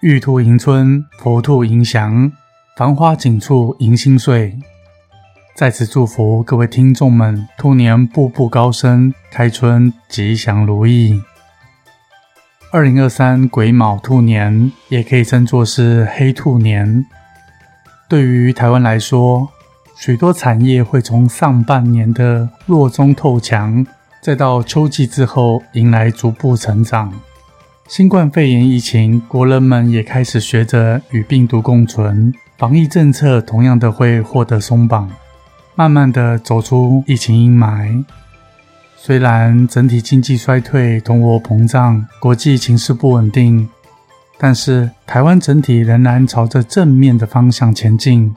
玉兔迎春，佛兔迎祥，繁花锦簇迎新岁。在此祝福各位听众们，兔年步步高升，开春吉祥如意。二零二三癸卯兔年，也可以称作是黑兔年。对于台湾来说，许多产业会从上半年的弱中透强，再到秋季之后迎来逐步成长。新冠肺炎疫情，国人们也开始学着与病毒共存，防疫政策同样的会获得松绑，慢慢的走出疫情阴霾。虽然整体经济衰退、通货膨胀、国际情势不稳定，但是台湾整体仍然朝着正面的方向前进。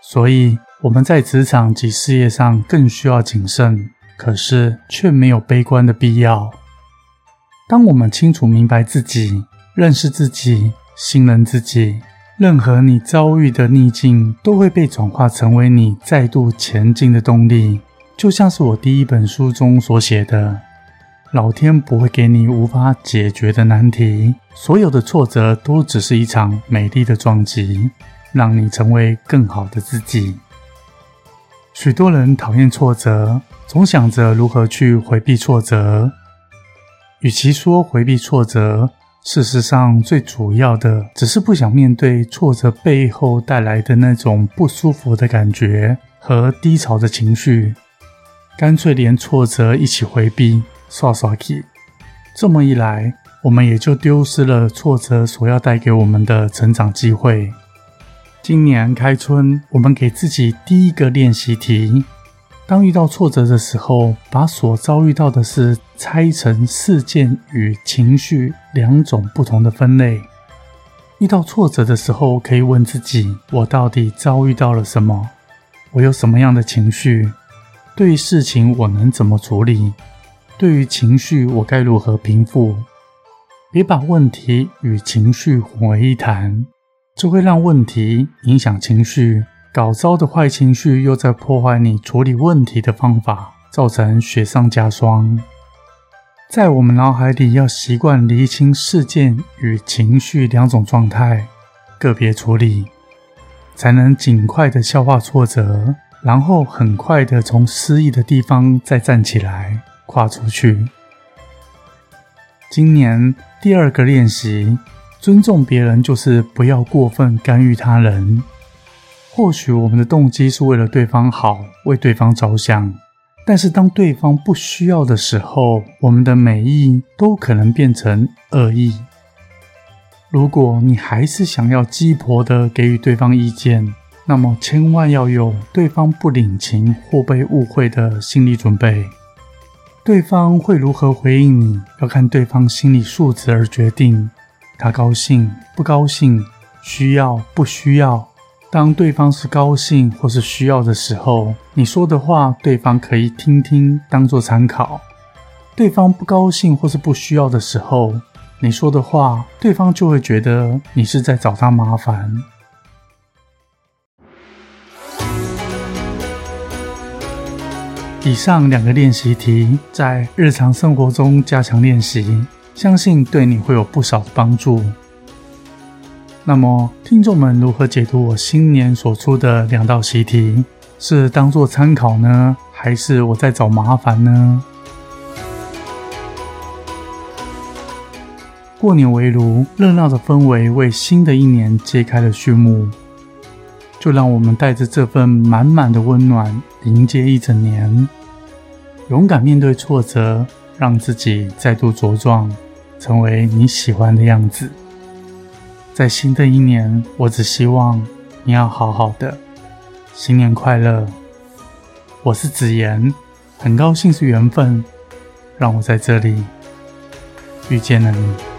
所以我们在职场及事业上更需要谨慎，可是却没有悲观的必要。当我们清楚明白自己、认识自己、信任自己，任何你遭遇的逆境都会被转化成为你再度前进的动力。就像是我第一本书中所写的：“老天不会给你无法解决的难题，所有的挫折都只是一场美丽的撞击，让你成为更好的自己。”许多人讨厌挫折，总想着如何去回避挫折。与其说回避挫折，事实上最主要的只是不想面对挫折背后带来的那种不舒服的感觉和低潮的情绪，干脆连挫折一起回避，刷刷气。这么一来，我们也就丢失了挫折所要带给我们的成长机会。今年开春，我们给自己第一个练习题。当遇到挫折的时候，把所遭遇到的事拆成事件与情绪两种不同的分类。遇到挫折的时候，可以问自己：我到底遭遇到了什么？我有什么样的情绪？对于事情，我能怎么处理？对于情绪，我该如何平复？别把问题与情绪混为一谈，这会让问题影响情绪。搞糟的坏情绪又在破坏你处理问题的方法，造成雪上加霜。在我们脑海里，要习惯厘清事件与情绪两种状态，个别处理，才能尽快的消化挫折，然后很快的从失意的地方再站起来，跨出去。今年第二个练习，尊重别人，就是不要过分干预他人。或许我们的动机是为了对方好，为对方着想，但是当对方不需要的时候，我们的美意都可能变成恶意。如果你还是想要鸡婆的给予对方意见，那么千万要有对方不领情或被误会的心理准备。对方会如何回应你，要看对方心理素质而决定。他高兴不高兴，需要不需要。当对方是高兴或是需要的时候，你说的话，对方可以听听，当做参考；对方不高兴或是不需要的时候，你说的话，对方就会觉得你是在找他麻烦。以上两个练习题，在日常生活中加强练习，相信对你会有不少的帮助。那么，听众们如何解读我新年所出的两道习题？是当做参考呢，还是我在找麻烦呢？过年围炉，热闹的氛围为新的一年揭开了序幕。就让我们带着这份满满的温暖，迎接一整年，勇敢面对挫折，让自己再度茁壮，成为你喜欢的样子。在新的一年，我只希望你要好好的。新年快乐！我是子言，很高兴是缘分，让我在这里遇见了你。